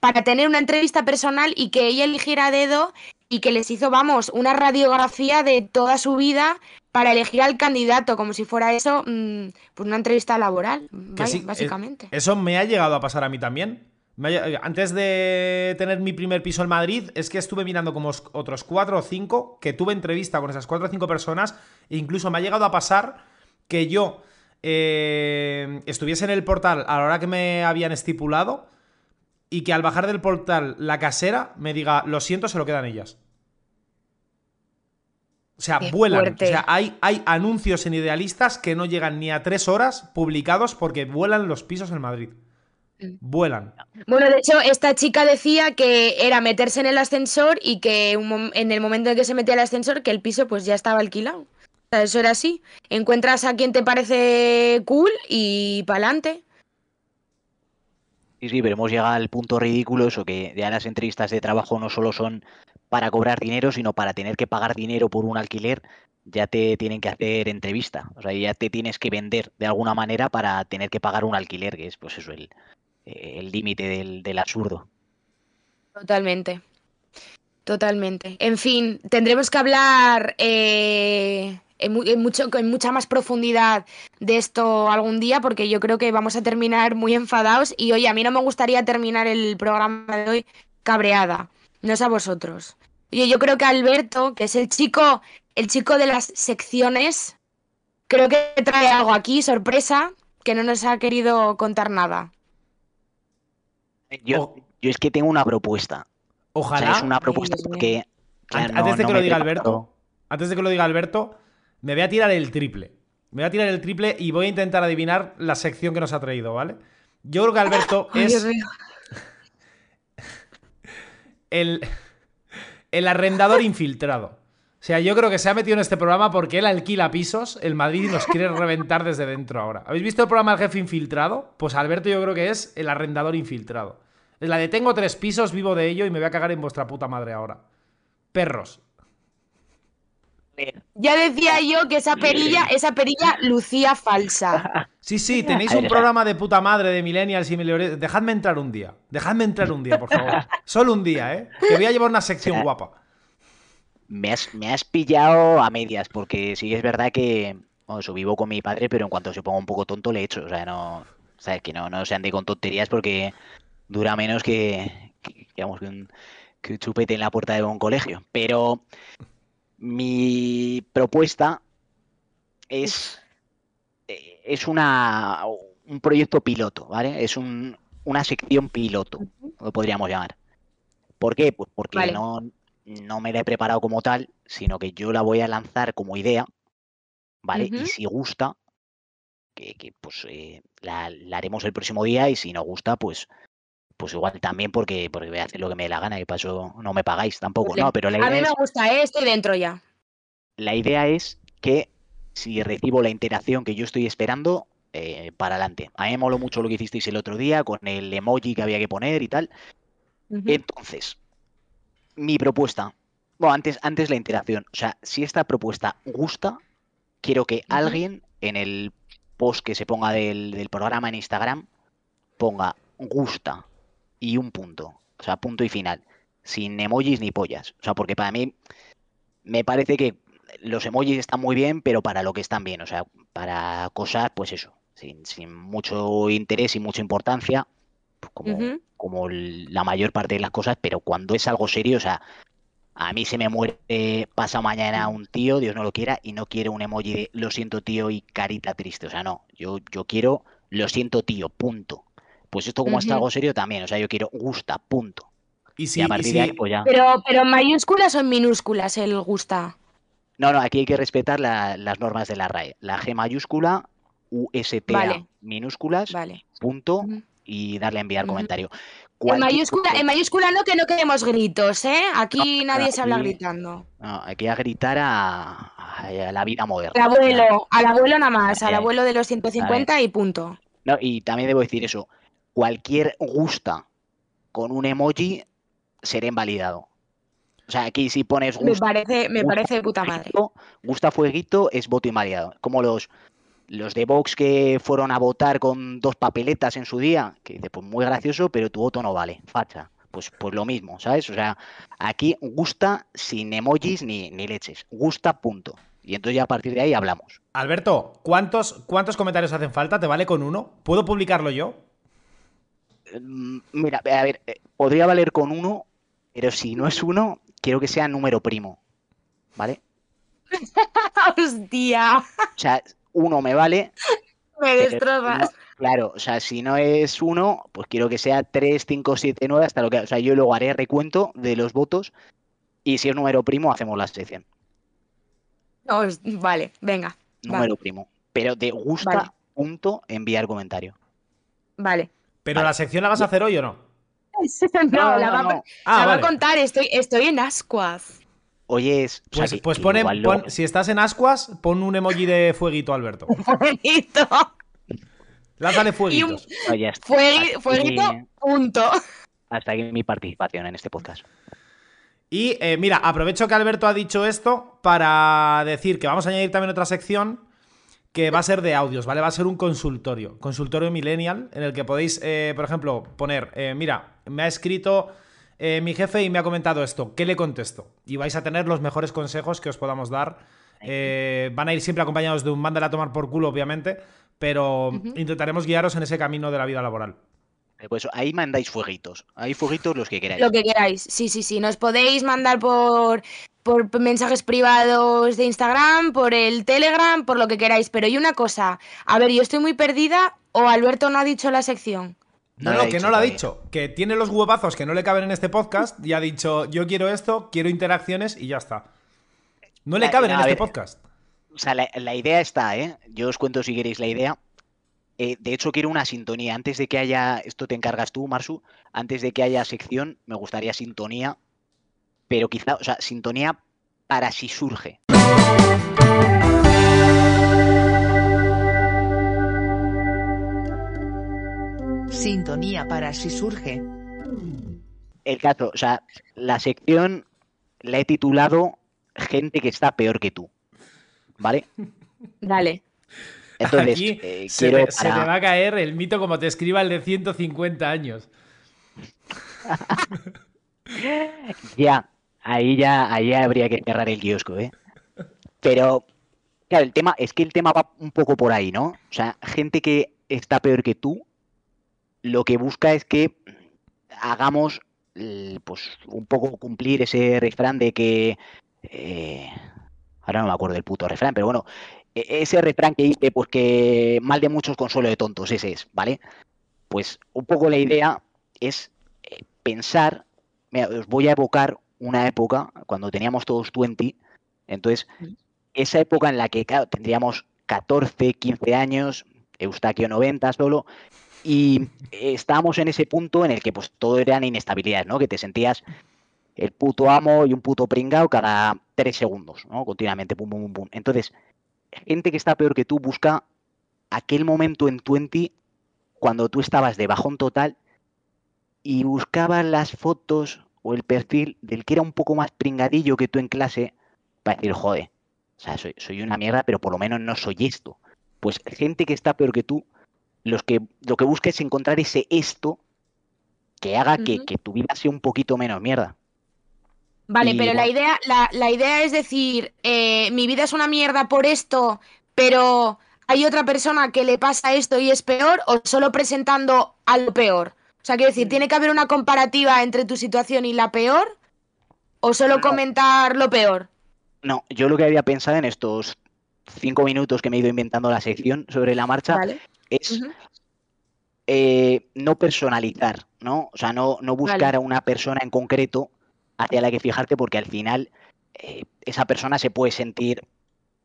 [SPEAKER 2] para tener una entrevista personal y que ella eligiera dedo y que les hizo, vamos, una radiografía de toda su vida para elegir al candidato, como si fuera eso, mm, pues una entrevista laboral,
[SPEAKER 3] Que
[SPEAKER 2] vaya,
[SPEAKER 3] sí, eh,
[SPEAKER 2] básicamente.
[SPEAKER 3] Eso me ha llegado a pasar a mí también. Me ha- antes de tener mi primer piso en Madrid, es que estuve mirando como os- otros cuatro o cinco, que tuve entrevista con esas cuatro o cinco personas, e incluso me ha llegado a pasar que yo eh, estuviese en el portal a la hora que me habían estipulado y que al bajar del portal la casera me diga, lo siento, se lo quedan ellas. O sea,
[SPEAKER 2] Qué
[SPEAKER 3] vuelan.
[SPEAKER 2] fuerte.
[SPEAKER 3] O sea, hay, hay anuncios en idealistas que no llegan ni a tres horas publicados porque vuelan los pisos en Madrid.
[SPEAKER 2] Mm.
[SPEAKER 3] Vuelan.
[SPEAKER 2] Bueno, de hecho, esta chica decía que era meterse en el ascensor y que en el momento en que se metía el ascensor, que el piso pues ya estaba alquilado. Sea, eso era así. Encuentras a quien te parece cool y pa'lante.
[SPEAKER 4] Sí, sí, pero hemos llegado al punto ridículo, eso que ya las entrevistas de trabajo no solo son para cobrar dinero, sino para tener que pagar dinero por un alquiler, ya te tienen que hacer entrevista. O sea, ya te tienes que vender de alguna manera para tener que pagar un alquiler, que es pues eso, el el límite del, del absurdo.
[SPEAKER 2] Totalmente. Totalmente. En fin, tendremos que hablar eh, en, mu- en mucho, en mucha más profundidad de esto algún día, porque yo creo que vamos a terminar muy enfadados. Y oye, a mí no me gustaría terminar el programa de hoy cabreada. No es a vosotros. Oye, yo creo que Alberto, que es el chico, el chico de las secciones, creo que trae algo aquí, sorpresa, que no nos ha querido contar nada.
[SPEAKER 4] Yo,
[SPEAKER 3] O-
[SPEAKER 4] yo es que tengo una propuesta. O
[SPEAKER 3] Ojalá.
[SPEAKER 4] sea, es una propuesta porque. claro,
[SPEAKER 3] An-
[SPEAKER 4] no-
[SPEAKER 3] antes de que lo diga. Alberto, antes de que lo diga Alberto, me voy a tirar el triple. Me voy a tirar el triple y voy a intentar adivinar la sección que nos ha traído, ¿vale? Yo creo que Alberto es el, el arrendador infiltrado. O sea, yo creo que se ha metido en este programa porque él alquila pisos, el Madrid y nos quiere reventar desde dentro ahora. ¿Habéis visto el programa El Jefe Infiltrado? Pues Alberto yo creo que es el arrendador infiltrado. Es la de tengo tres pisos, vivo de ello y me voy a cagar en vuestra puta madre ahora. Perros.
[SPEAKER 2] Ya decía yo que esa perilla, esa perilla lucía falsa.
[SPEAKER 3] Sí, sí, tenéis un programa de puta madre de millennials y millennials. Dejadme entrar un día. Dejadme entrar un día, por favor. Solo un día, ¿eh? Que voy a llevar una sección guapa.
[SPEAKER 4] Me has, me has pillado a medias, porque sí es verdad que. Bueno, eso, vivo con mi padre, pero en cuanto se ponga un poco tonto le echo. O sea, no. ¿Sabes? Que no, no se ande con tonterías porque dura menos que. que, digamos, que un, que un chupete en la puerta de un colegio. Pero. Mi propuesta es. eh, Es una. Un proyecto piloto, ¿vale? Es un, una sección piloto, lo podríamos llamar. ¿Por qué? Pues porque
[SPEAKER 2] Vale.
[SPEAKER 4] no, no me la he preparado como tal, sino que yo la voy a lanzar como idea, ¿vale? Y si gusta, que, que, pues eh, la, la haremos el próximo día y si no gusta, pues pues igual también porque, porque voy a hacer lo que me dé la gana y para eso no me pagáis tampoco,
[SPEAKER 2] Vale.
[SPEAKER 4] ¿no? Pero la
[SPEAKER 2] A mí me
[SPEAKER 4] es,
[SPEAKER 2] gusta, ¿eh? estoy dentro ya.
[SPEAKER 4] la idea es que si recibo la interacción que yo estoy esperando, eh, para adelante. A mí me moló mucho lo que hicisteis el otro día con el emoji que había que poner y tal. Entonces, mi propuesta. Bueno, antes, antes la interacción. O sea, si esta propuesta gusta, quiero que alguien en el post que se ponga del, del programa en Instagram ponga gusta y un punto. O sea, punto y final. Sin emojis ni pollas. O sea, porque para mí me parece que los emojis están muy bien, pero para lo que están bien. O sea, para cosas, pues eso. Sin, sin mucho interés y mucha importancia. pues como, como la mayor parte de las cosas, pero cuando es algo serio, o sea, a mí se me muere pasa mañana un tío, Dios no lo quiera, y no quiero un emoji de lo siento tío y carita triste, o sea, no, yo, yo quiero lo siento tío, punto. Pues esto como está
[SPEAKER 2] Ujú.
[SPEAKER 4] algo serio también, o sea, yo quiero gusta, punto.
[SPEAKER 3] Y
[SPEAKER 4] Y
[SPEAKER 3] si,
[SPEAKER 4] a
[SPEAKER 3] y
[SPEAKER 4] partir
[SPEAKER 3] si-
[SPEAKER 4] de ahí, pues ya.
[SPEAKER 2] Pero, pero en mayúsculas o en minúsculas el gusta.
[SPEAKER 4] No, no, aquí hay que respetar la- las normas de la RAE. La G mayúscula, USTA
[SPEAKER 2] Vale.
[SPEAKER 4] minúsculas,
[SPEAKER 2] Vale.
[SPEAKER 4] punto, y darle a enviar comentario.
[SPEAKER 2] En mayúscula, en mayúscula no, que no queremos gritos, ¿eh? Aquí
[SPEAKER 4] No,
[SPEAKER 2] nadie se habla
[SPEAKER 4] aquí-
[SPEAKER 2] gritando.
[SPEAKER 4] No, hay que gritar a, a la vida moderna.
[SPEAKER 2] Al abuelo, al abuelo nada más, al abuelo de los 150 y punto.
[SPEAKER 4] No, y también debo decir eso. Cualquier gusta con un emoji será invalidado. O sea, aquí si pones
[SPEAKER 2] Me
[SPEAKER 4] gusta,
[SPEAKER 2] parece, me
[SPEAKER 4] gusta
[SPEAKER 2] parece de puta madre.
[SPEAKER 4] fueguito, gusta fueguito es voto invalidado. Como los, los de Vox que fueron a votar con dos papeletas en su día, que dice, pues muy gracioso, pero tu voto no vale, facha. Pues, pues lo mismo, ¿sabes? O sea, aquí gusta sin emojis ni, ni leches. Gusta, punto. Y entonces ya a partir de ahí hablamos.
[SPEAKER 3] Alberto, ¿cuántos, ¿cuántos comentarios hacen falta? ¿Te vale con uno? ¿Puedo publicarlo yo?
[SPEAKER 4] Mm, Mira, a ver, eh, podría valer con uno, pero si no es uno, quiero que sea número primo. ¿Vale?
[SPEAKER 2] Hostia,
[SPEAKER 4] O sea, uno me vale.
[SPEAKER 2] me destrozas.
[SPEAKER 4] no- claro, o sea, si no es uno, pues quiero que sea 3, 5, 7, 9, hasta lo que. O sea, yo luego haré recuento de los votos. Y si es número primo, hacemos la sección.
[SPEAKER 2] No, vale, venga.
[SPEAKER 4] Número primo. Pero de gusta,
[SPEAKER 2] Vale.
[SPEAKER 4] punto, enviar comentario.
[SPEAKER 2] Vale.
[SPEAKER 3] ¿Pero
[SPEAKER 4] Vale.
[SPEAKER 3] la sección la vas a hacer hoy o no?
[SPEAKER 2] No, la, va, a-
[SPEAKER 4] no.
[SPEAKER 3] Ah,
[SPEAKER 2] la va a
[SPEAKER 3] vale.
[SPEAKER 2] contar, estoy, estoy en ascuas.
[SPEAKER 4] Oye, es. o sea,
[SPEAKER 3] Pues,
[SPEAKER 4] que-
[SPEAKER 3] pues pone-
[SPEAKER 4] igual lo-
[SPEAKER 3] pon- si estás en ascuas, pon un emoji de fueguito, Alberto.
[SPEAKER 2] Bonito.
[SPEAKER 3] Lánzale fueguitos.
[SPEAKER 2] Fuegui-
[SPEAKER 4] Hasta
[SPEAKER 2] fueguito,
[SPEAKER 4] aquí-
[SPEAKER 2] punto.
[SPEAKER 4] Hasta aquí mi participación en este podcast.
[SPEAKER 3] Y eh, mira, aprovecho que Alberto ha dicho esto para decir que vamos a añadir también otra sección que va a ser de audios, ¿vale? Va a ser un consultorio, consultorio millennial, en el que podéis, eh, por ejemplo, poner, eh, mira, me ha escrito eh, mi jefe y me ha comentado esto, ¿qué le contesto? Y vais a tener los mejores consejos que os podamos dar. Eh, van a ir siempre acompañados de un mándale a tomar por culo, obviamente, pero intentaremos guiaros en ese camino de la vida laboral.
[SPEAKER 4] Pues ahí mandáis fueguitos. Ahí fueguitos los que queráis.
[SPEAKER 2] Lo que queráis. Sí, sí, sí. Nos podéis mandar por, por mensajes privados de Instagram, por el Telegram, por lo que queráis. Pero y una cosa. A ver, yo estoy muy perdida o Alberto no ha dicho la sección.
[SPEAKER 3] No,
[SPEAKER 4] No
[SPEAKER 3] que no lo ha dicho. Que tiene los huevazos que no le caben en este podcast y ha dicho, yo quiero esto, quiero interacciones y ya está. No le caben
[SPEAKER 4] no,
[SPEAKER 3] en este
[SPEAKER 4] ver.
[SPEAKER 3] podcast.
[SPEAKER 4] O sea, la, la idea está, ¿eh? Yo os cuento si queréis la idea. Eh, de hecho, quiero una sintonía. Antes de que haya, esto te encargas tú, Marsu, antes de que haya sección, me gustaría sintonía, pero quizá, o sea, sintonía para si surge.
[SPEAKER 1] Sintonía para si surge.
[SPEAKER 4] El caso, o sea, la sección la he titulado Gente que está peor que tú. ¿Vale?
[SPEAKER 2] Dale.
[SPEAKER 4] Entonces,
[SPEAKER 3] Aquí
[SPEAKER 4] eh,
[SPEAKER 3] se,
[SPEAKER 4] quiero
[SPEAKER 3] te, se te va a caer el mito como te escriba el de 150 años.
[SPEAKER 4] Ya, ahí ya, ahí ya habría que cerrar el kiosco, ¿eh? Pero, claro, el tema, es que el tema va un poco por ahí, ¿no? O sea, gente que está peor que tú, lo que busca es que hagamos, pues, un poco cumplir ese refrán de que, eh, ahora no me acuerdo del puto refrán, pero bueno, e- ese refrán que dice, pues que mal de muchos consuelo de tontos, ese es, ¿vale? Pues un poco la idea es eh, pensar Mira, os voy a evocar una época cuando teníamos todos 20. Entonces, esa época en la que, claro, tendríamos 14, 15 años, Eustaquio 90 solo, y estábamos en ese punto en el que pues todo eran inestabilidades, ¿no? Que te sentías el puto amo y un puto pringao cada tres segundos, ¿no? Continuamente, pum, pum, pum, pum. Entonces, gente que está peor que tú busca aquel momento en 20 cuando tú estabas de bajón total y buscabas las fotos o el perfil del que era un poco más pringadillo que tú en clase para decir, joder, o sea, soy, soy una mierda, pero por lo menos no soy esto. Pues gente que está peor que tú, los que, lo que busca es encontrar ese esto que haga que, que tu vida sea un poquito menos mierda.
[SPEAKER 2] Vale,
[SPEAKER 4] Y
[SPEAKER 2] pero la idea, la, la idea es decir, eh, mi vida es una mierda por esto, pero hay otra persona que le pasa esto y es peor, o solo presentando a lo peor. O sea, quiero decir, ¿tiene que haber una comparativa entre tu situación y la peor? ¿O solo
[SPEAKER 4] No.
[SPEAKER 2] comentar lo peor?
[SPEAKER 4] No, yo lo que había pensado en estos cinco minutos que me he ido inventando la sección sobre la marcha
[SPEAKER 2] Vale.
[SPEAKER 4] es eh, no personalizar, ¿no? O sea, no, no buscar
[SPEAKER 2] Vale.
[SPEAKER 4] a una persona en concreto hacia la que fijarte porque al final eh, esa persona se puede sentir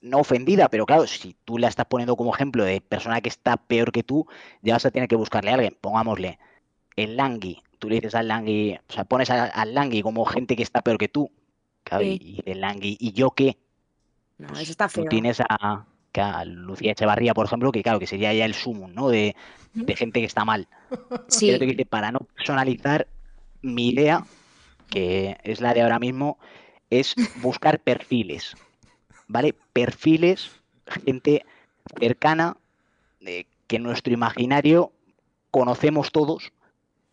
[SPEAKER 4] no ofendida, pero claro, si tú la estás poniendo como ejemplo de persona que está peor que tú, ya vas a tener que buscarle a alguien. Pongámosle el Langui. Tú le dices al Langui, o sea, pones al Langui como gente que está peor que tú.
[SPEAKER 2] Sí.
[SPEAKER 4] y, el Langui, ¿y yo qué?
[SPEAKER 2] No, eso está
[SPEAKER 4] Tú
[SPEAKER 2] feo.
[SPEAKER 4] tienes a, Lucía Echevarría, por ejemplo, que claro, que sería ya el sumum, ¿no? De, de gente que está mal.
[SPEAKER 2] Sí.
[SPEAKER 4] Pero para no personalizar, mi idea, que es la de ahora mismo, es buscar perfiles, ¿vale? Perfiles, gente cercana, eh, que en nuestro imaginario conocemos todos,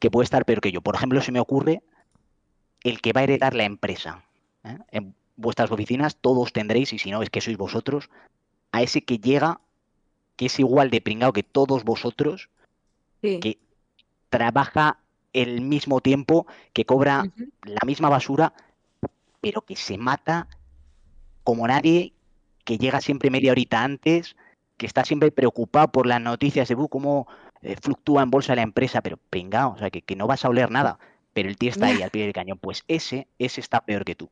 [SPEAKER 4] que puede estar peor que yo. Por ejemplo, se me ocurre el que va a heredar la empresa. ¿eh? En vuestras oficinas todos tendréis, y si no es que sois vosotros, a ese que llega, que es igual de pringado que todos vosotros,
[SPEAKER 2] Sí.
[SPEAKER 4] que trabaja el mismo tiempo, que cobra la misma basura, pero que se mata como nadie, que llega siempre media horita antes, que está siempre preocupado por las noticias de "Bu, cómo eh, fluctúa en bolsa la empresa, pero pringao, o sea, que, que no vas a oler nada, pero el tío está ahí al pie del cañón. Pues ese, ese está peor que tú.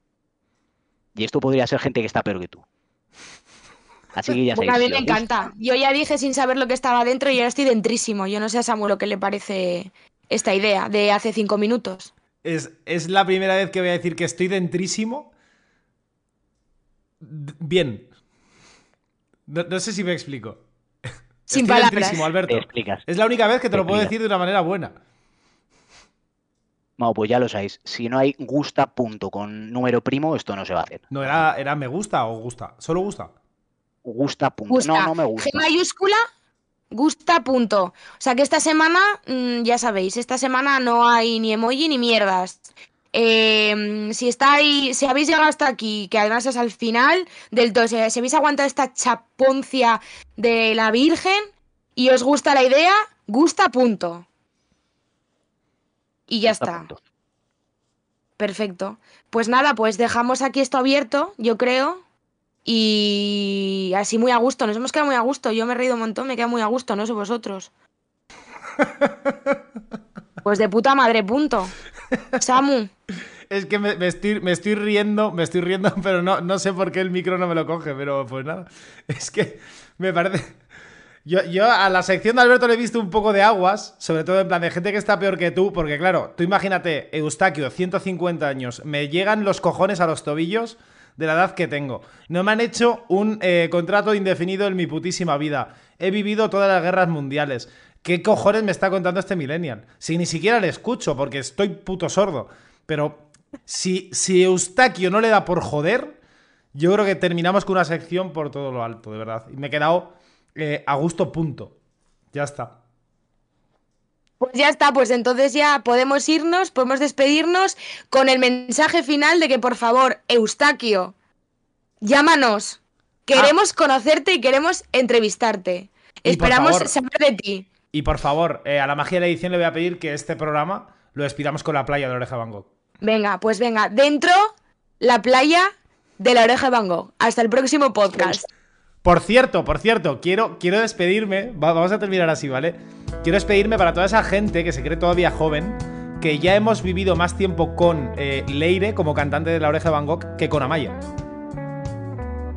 [SPEAKER 4] Y esto podría ser gente que está peor que tú. Así que ya
[SPEAKER 2] Bueno,
[SPEAKER 4] sabéis.
[SPEAKER 2] a mí me
[SPEAKER 4] gusta-
[SPEAKER 2] encanta. Yo ya dije sin saber lo que estaba dentro y ahora estoy dentrísimo. Yo no sé a Samuel lo que le parece esta idea de hace cinco minutos.
[SPEAKER 3] Es, es la primera vez que voy a decir que estoy dentrísimo. D- Bien. No, no sé si me explico.
[SPEAKER 2] Sin
[SPEAKER 3] estoy
[SPEAKER 2] palabras.
[SPEAKER 4] Te
[SPEAKER 3] Alberto.
[SPEAKER 4] explicas.
[SPEAKER 3] Es la única vez que te
[SPEAKER 4] Te
[SPEAKER 3] lo puedo decir de una manera buena.
[SPEAKER 4] Bueno, pues ya lo sabéis. Si no hay gusta punto con número primo, esto no se va a hacer.
[SPEAKER 3] No, era, era me gusta o gusta. ¿Solo gusta?
[SPEAKER 4] Gusta punto.
[SPEAKER 2] Gusta.
[SPEAKER 4] No, no me gusta.
[SPEAKER 2] G mayúscula, gusta punto. O sea que esta semana, mm, ya sabéis, esta semana no hay ni emoji ni mierdas. Eh, si estáis, si habéis llegado hasta aquí, que además es al final del todo, si habéis aguantado esta chaponcia de la Virgen y os gusta la idea, gusta punto. Y ya
[SPEAKER 4] Gusta
[SPEAKER 2] está.
[SPEAKER 4] punto.
[SPEAKER 2] Perfecto. Pues nada, pues dejamos aquí esto abierto, yo creo. Y así muy a gusto. Nos hemos quedado muy a gusto. Yo me he reído un montón, me queda muy a gusto, no sé vosotros. Pues de puta madre, punto. Samu,
[SPEAKER 3] Es que me, estoy, me estoy riendo, me estoy riendo, pero no, no sé por qué el micro no me lo coge, pero pues nada. Es que me parece. Yo, yo a la sección de Alberto le he visto un poco de aguas, sobre todo en plan de gente que está peor que tú, porque claro, tú imagínate, Eustaquio, 150 años, me llegan los cojones a los tobillos de la edad que tengo. No me han hecho un eh, contrato indefinido en mi putísima vida. He vivido todas las guerras mundiales. ¿Qué cojones me está contando este millennial? Si ni siquiera le escucho, porque estoy puto sordo. Pero si, si Eustaquio no le da por joder, yo creo que terminamos con una sección por todo lo alto, de verdad. Y me he quedado eh, a gusto, punto. Ya está.
[SPEAKER 2] pues ya está, pues entonces ya podemos irnos, podemos despedirnos con el mensaje final de que por favor, Eustaquio, llámanos. Queremos conocerte y queremos entrevistarte.
[SPEAKER 3] Y
[SPEAKER 2] Esperamos saber de ti.
[SPEAKER 3] Y por favor, eh, a la magia de la edición le voy a pedir que este programa lo despidamos con la playa de Oreja Van Gogh.
[SPEAKER 2] Venga, pues venga, dentro la playa de la oreja de Van Gogh. Hasta el próximo podcast.
[SPEAKER 3] Por cierto, por cierto, quiero, quiero despedirme. va- vamos a terminar así, ¿vale? Quiero despedirme para toda esa gente que se cree todavía joven, que ya hemos vivido más tiempo con eh, Leire como cantante de La Oreja de Van Gogh que con Amaya.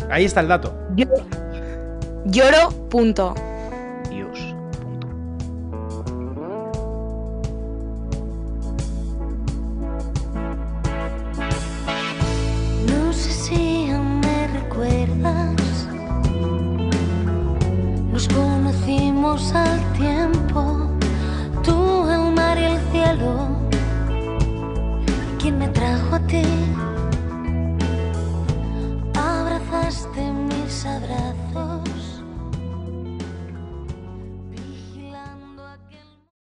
[SPEAKER 3] Ahí está el dato.
[SPEAKER 2] Lloro, punto.
[SPEAKER 6] al tiempo, tú, el mar y el cielo, quien me trajo a ti, abrazaste mis abrazos.